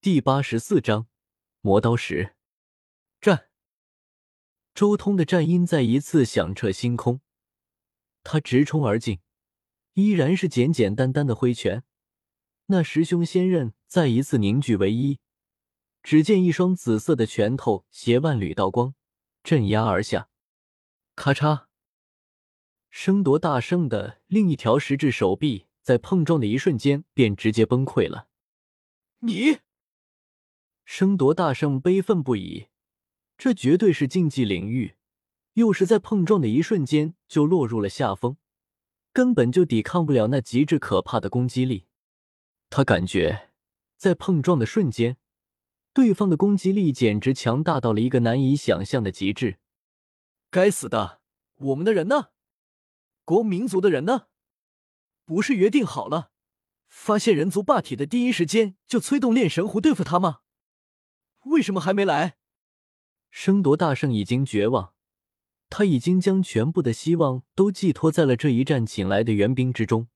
第八十四章磨刀石战。周通的战音再一次响彻星空，他直冲而进，依然是简简单单的挥拳。那十凶仙刃再一次凝聚为一，只见一双紫色的拳头携万缕刀光镇压而下，咔嚓！争夺大圣的另一条十指手臂在碰撞的一瞬间便直接崩溃了。你！争夺大圣悲愤不已，这绝对是禁忌领域，又是在碰撞的一瞬间就落入了下风，根本就抵抗不了那极致可怕的攻击力。他感觉在碰撞的瞬间，对方的攻击力简直强大到了一个难以想象的极致。该死的，我们的人呢？国民族的人呢？不是约定好了，发现人族霸体的第一时间就催动炼神壶对付他吗？为什么还没来？争夺大圣已经绝望，他已经将全部的希望都寄托在了这一战请来的援兵之中。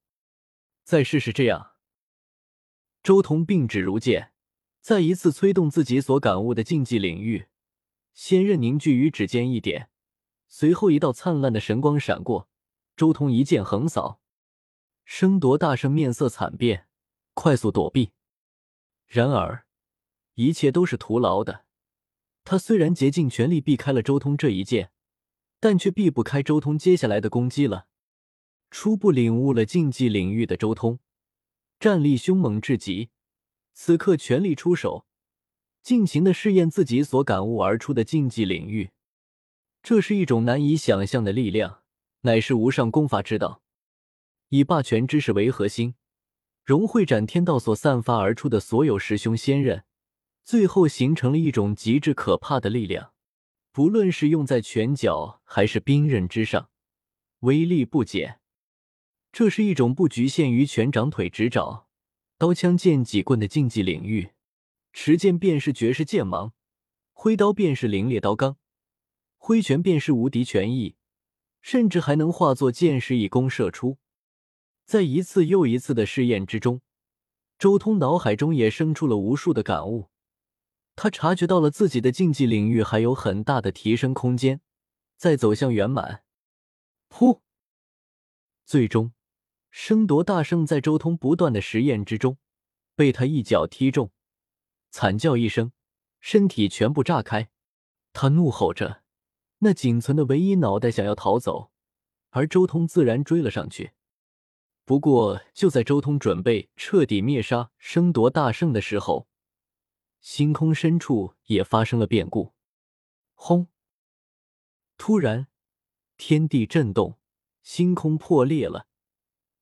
再试试这样。周通并指如剑，再一次催动自己所感悟的禁忌领域，仙刃凝聚于指尖一点，随后一道灿烂的神光闪过，周通一剑横扫，争夺大圣面色惨变，快速躲避。然而。一切都是徒劳的。他虽然竭尽全力避开了周通这一剑，但却避不开周通接下来的攻击了。初步领悟了禁忌领域的周通，战力凶猛至极，此刻全力出手，尽情的试验自己所感悟而出的禁忌领域。这是一种难以想象的力量，乃是无上功法之道。以霸权之势为核心，融汇斩天道所散发而出的所有师兄仙刃。最后形成了一种极致可怕的力量，不论是用在拳脚还是兵刃之上，威力不减。这是一种不局限于拳掌腿直爪、刀枪剑戟棍的竞技领域，持剑便是绝世剑芒，挥刀便是凌冽刀罡，挥拳便是无敌拳意，甚至还能化作箭矢以攻射出。在一次又一次的试验之中，周通脑海中也生出了无数的感悟。他察觉到了自己的竞技领域还有很大的提升空间，在走向圆满。噗！最终，争夺大圣在周通不断的实验之中，被他一脚踢中，惨叫一声，身体全部炸开。他怒吼着，那仅存的唯一脑袋想要逃走，而周通自然追了上去。不过，就在周通准备彻底灭杀争夺大圣的时候，星空深处也发生了变故，轰！突然，天地震动，星空破裂了，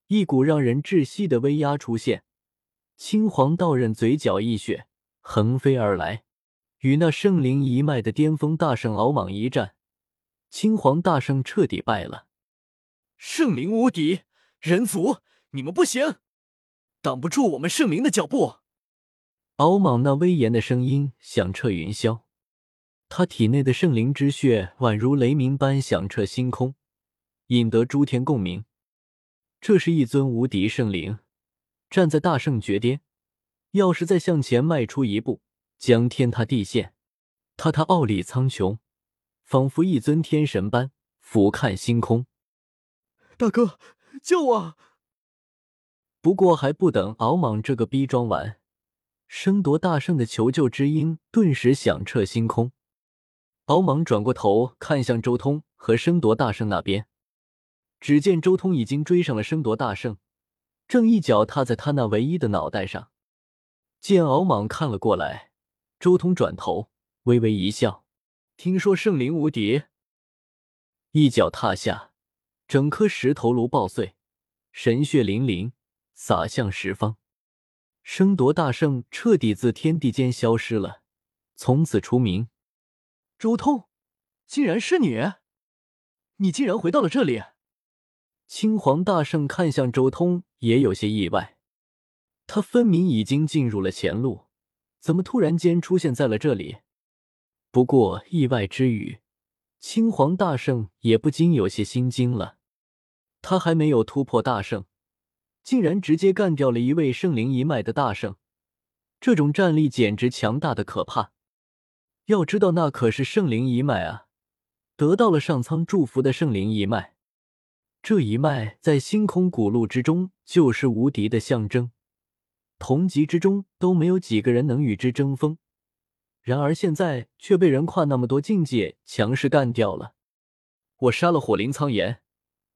一股让人窒息的威压出现。青黄道人嘴角溢血，横飞而来，与那圣灵一脉的巅峰大圣敖莽一战，青黄大圣彻底败了。圣灵无敌，人族你们不行，挡不住我们圣灵的脚步。敖莽那威严的声音响彻云霄，他体内的圣灵之血宛如雷鸣般响彻星空，引得诸天共鸣。这是一尊无敌圣灵，站在大圣绝巅，要是再向前迈出一步，将天塌地陷。他他傲立苍穹，仿佛一尊天神般俯瞰星空。大哥，救我！不过还不等敖莽这个逼装完。争夺大圣的求救之音顿时响彻星空，敖莽转过头看向周通和争夺大圣那边，只见周通已经追上了争夺大圣，正一脚踏在他那唯一的脑袋上。见敖莽看了过来，周通转头微微一笑：“听说圣灵无敌。”一脚踏下，整颗石头炉爆碎，神血淋淋洒向十方。争夺大圣彻底自天地间消失了，从此除名。周通，竟然是你！你竟然回到了这里！青黄大圣看向周通，也有些意外。他分明已经进入了前路，怎么突然间出现在了这里？不过意外之余，青黄大圣也不禁有些心惊了。他还没有突破大圣。竟然直接干掉了一位圣灵一脉的大圣，这种战力简直强大的可怕。要知道，那可是圣灵一脉啊，得到了上苍祝福的圣灵一脉。这一脉在星空古路之中就是无敌的象征，同级之中都没有几个人能与之争锋。然而现在却被人跨那么多境界，强势干掉了。我杀了火灵苍岩，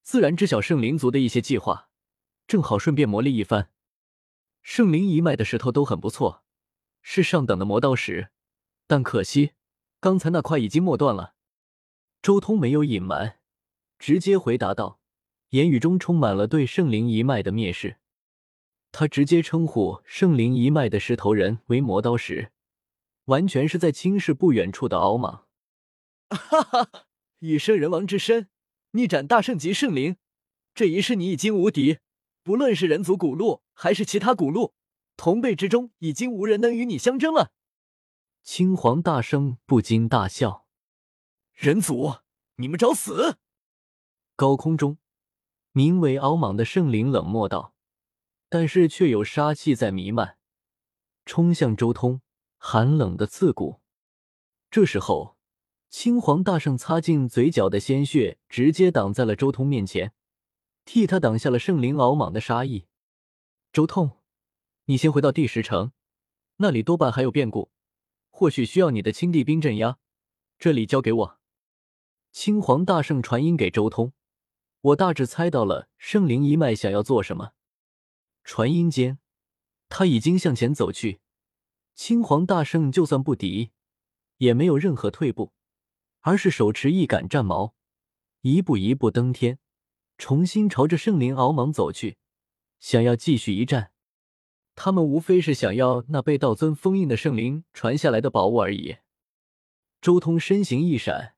自然知晓圣灵族的一些计划，正好顺便磨砺一番。圣灵一脉的石头都很不错，是上等的磨刀石，但可惜刚才那块已经磨断了。周通没有隐瞒，直接回答道。言语中充满了对圣灵一脉的蔑视，他直接称呼圣灵一脉的石头人为磨刀石，完全是在轻视不远处的敖莽。哈哈，以圣人王之身逆斩大圣级圣灵，这一世你已经无敌，不论是人族古路还是其他古路，同辈之中已经无人能与你相争了。青黄大圣不禁大笑：“人族，你们找死！”高空中。名为敖莽的圣灵冷漠道，但是却有杀气在弥漫，冲向周通，寒冷的刺骨。这时候，青黄大圣擦净嘴角的鲜血，直接挡在了周通面前，替他挡下了圣灵敖莽的杀意。周通，你先回到第十城，那里多半还有变故，或许需要你的青帝兵镇压，这里交给我。青黄大圣传音给周通。我大致猜到了圣灵一脉想要做什么。传音间，他已经向前走去。青黄大圣就算不敌，也没有任何退步，而是手持一杆战矛，一步一步登天，重新朝着圣灵敖莽走去，想要继续一战。他们无非是想要那被道尊封印的圣灵传下来的宝物而已。周通身形一闪，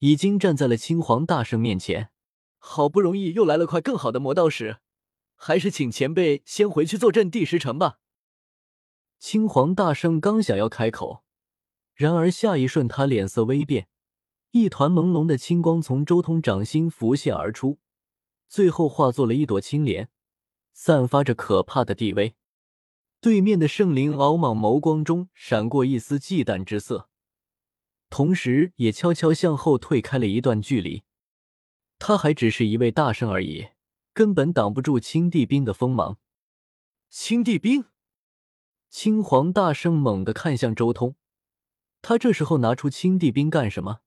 已经站在了青黄大圣面前。好不容易又来了块更好的魔道石，还是请前辈先回去坐镇第十城吧。青黄大圣刚想要开口，然而下一瞬他脸色微变，一团朦胧的青光从周通掌心浮现而出，最后化作了一朵青莲，散发着可怕的地威。对面的圣灵敖莽眸光中闪过一丝忌惮之色，同时也悄悄向后退开了一段距离。他还只是一位大圣而已，根本挡不住青帝兵的锋芒。青帝兵，青黄大圣猛地看向周通，他这时候拿出青帝兵干什么？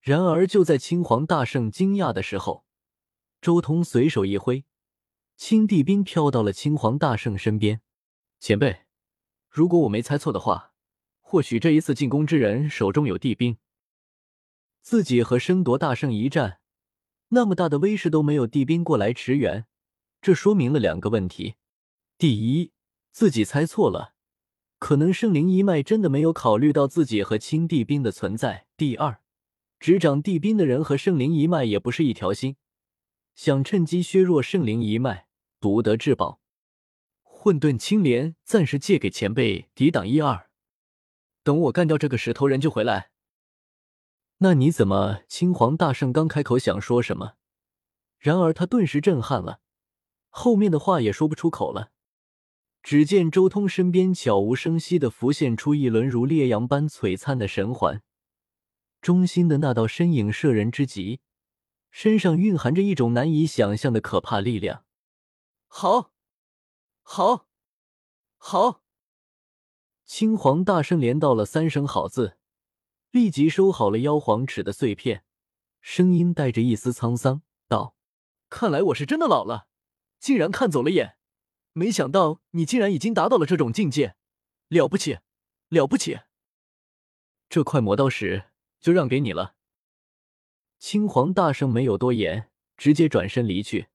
然而就在青黄大圣惊讶的时候，周通随手一挥，青帝兵飘到了青黄大圣身边。前辈，如果我没猜错的话，或许这一次进攻之人手中有帝兵。自己和争夺大圣一战。那么大的威势都没有帝兵过来驰援，这说明了两个问题：第一，自己猜错了，可能圣灵一脉真的没有考虑到自己和青帝兵的存在；第二，执掌帝兵的人和圣灵一脉也不是一条心，想趁机削弱圣灵一脉，独得至宝。混沌青莲暂时借给前辈抵挡一二，等我干掉这个石头人就回来。那你怎么？青黄大圣刚开口想说什么，然而他顿时震撼了，后面的话也说不出口了。只见周通身边悄无声息的浮现出一轮如烈阳般璀璨的神环，中心的那道身影摄人之极，身上蕴含着一种难以想象的可怕力量。好，好，好！青黄大圣连道了三声好字。立即收好了妖皇尺的碎片，声音带着一丝沧桑道：“看来我是真的老了，竟然看走了眼。没想到你竟然已经达到了这种境界，了不起，了不起！这块魔刀石就让给你了。”青黄大圣没有多言，直接转身离去。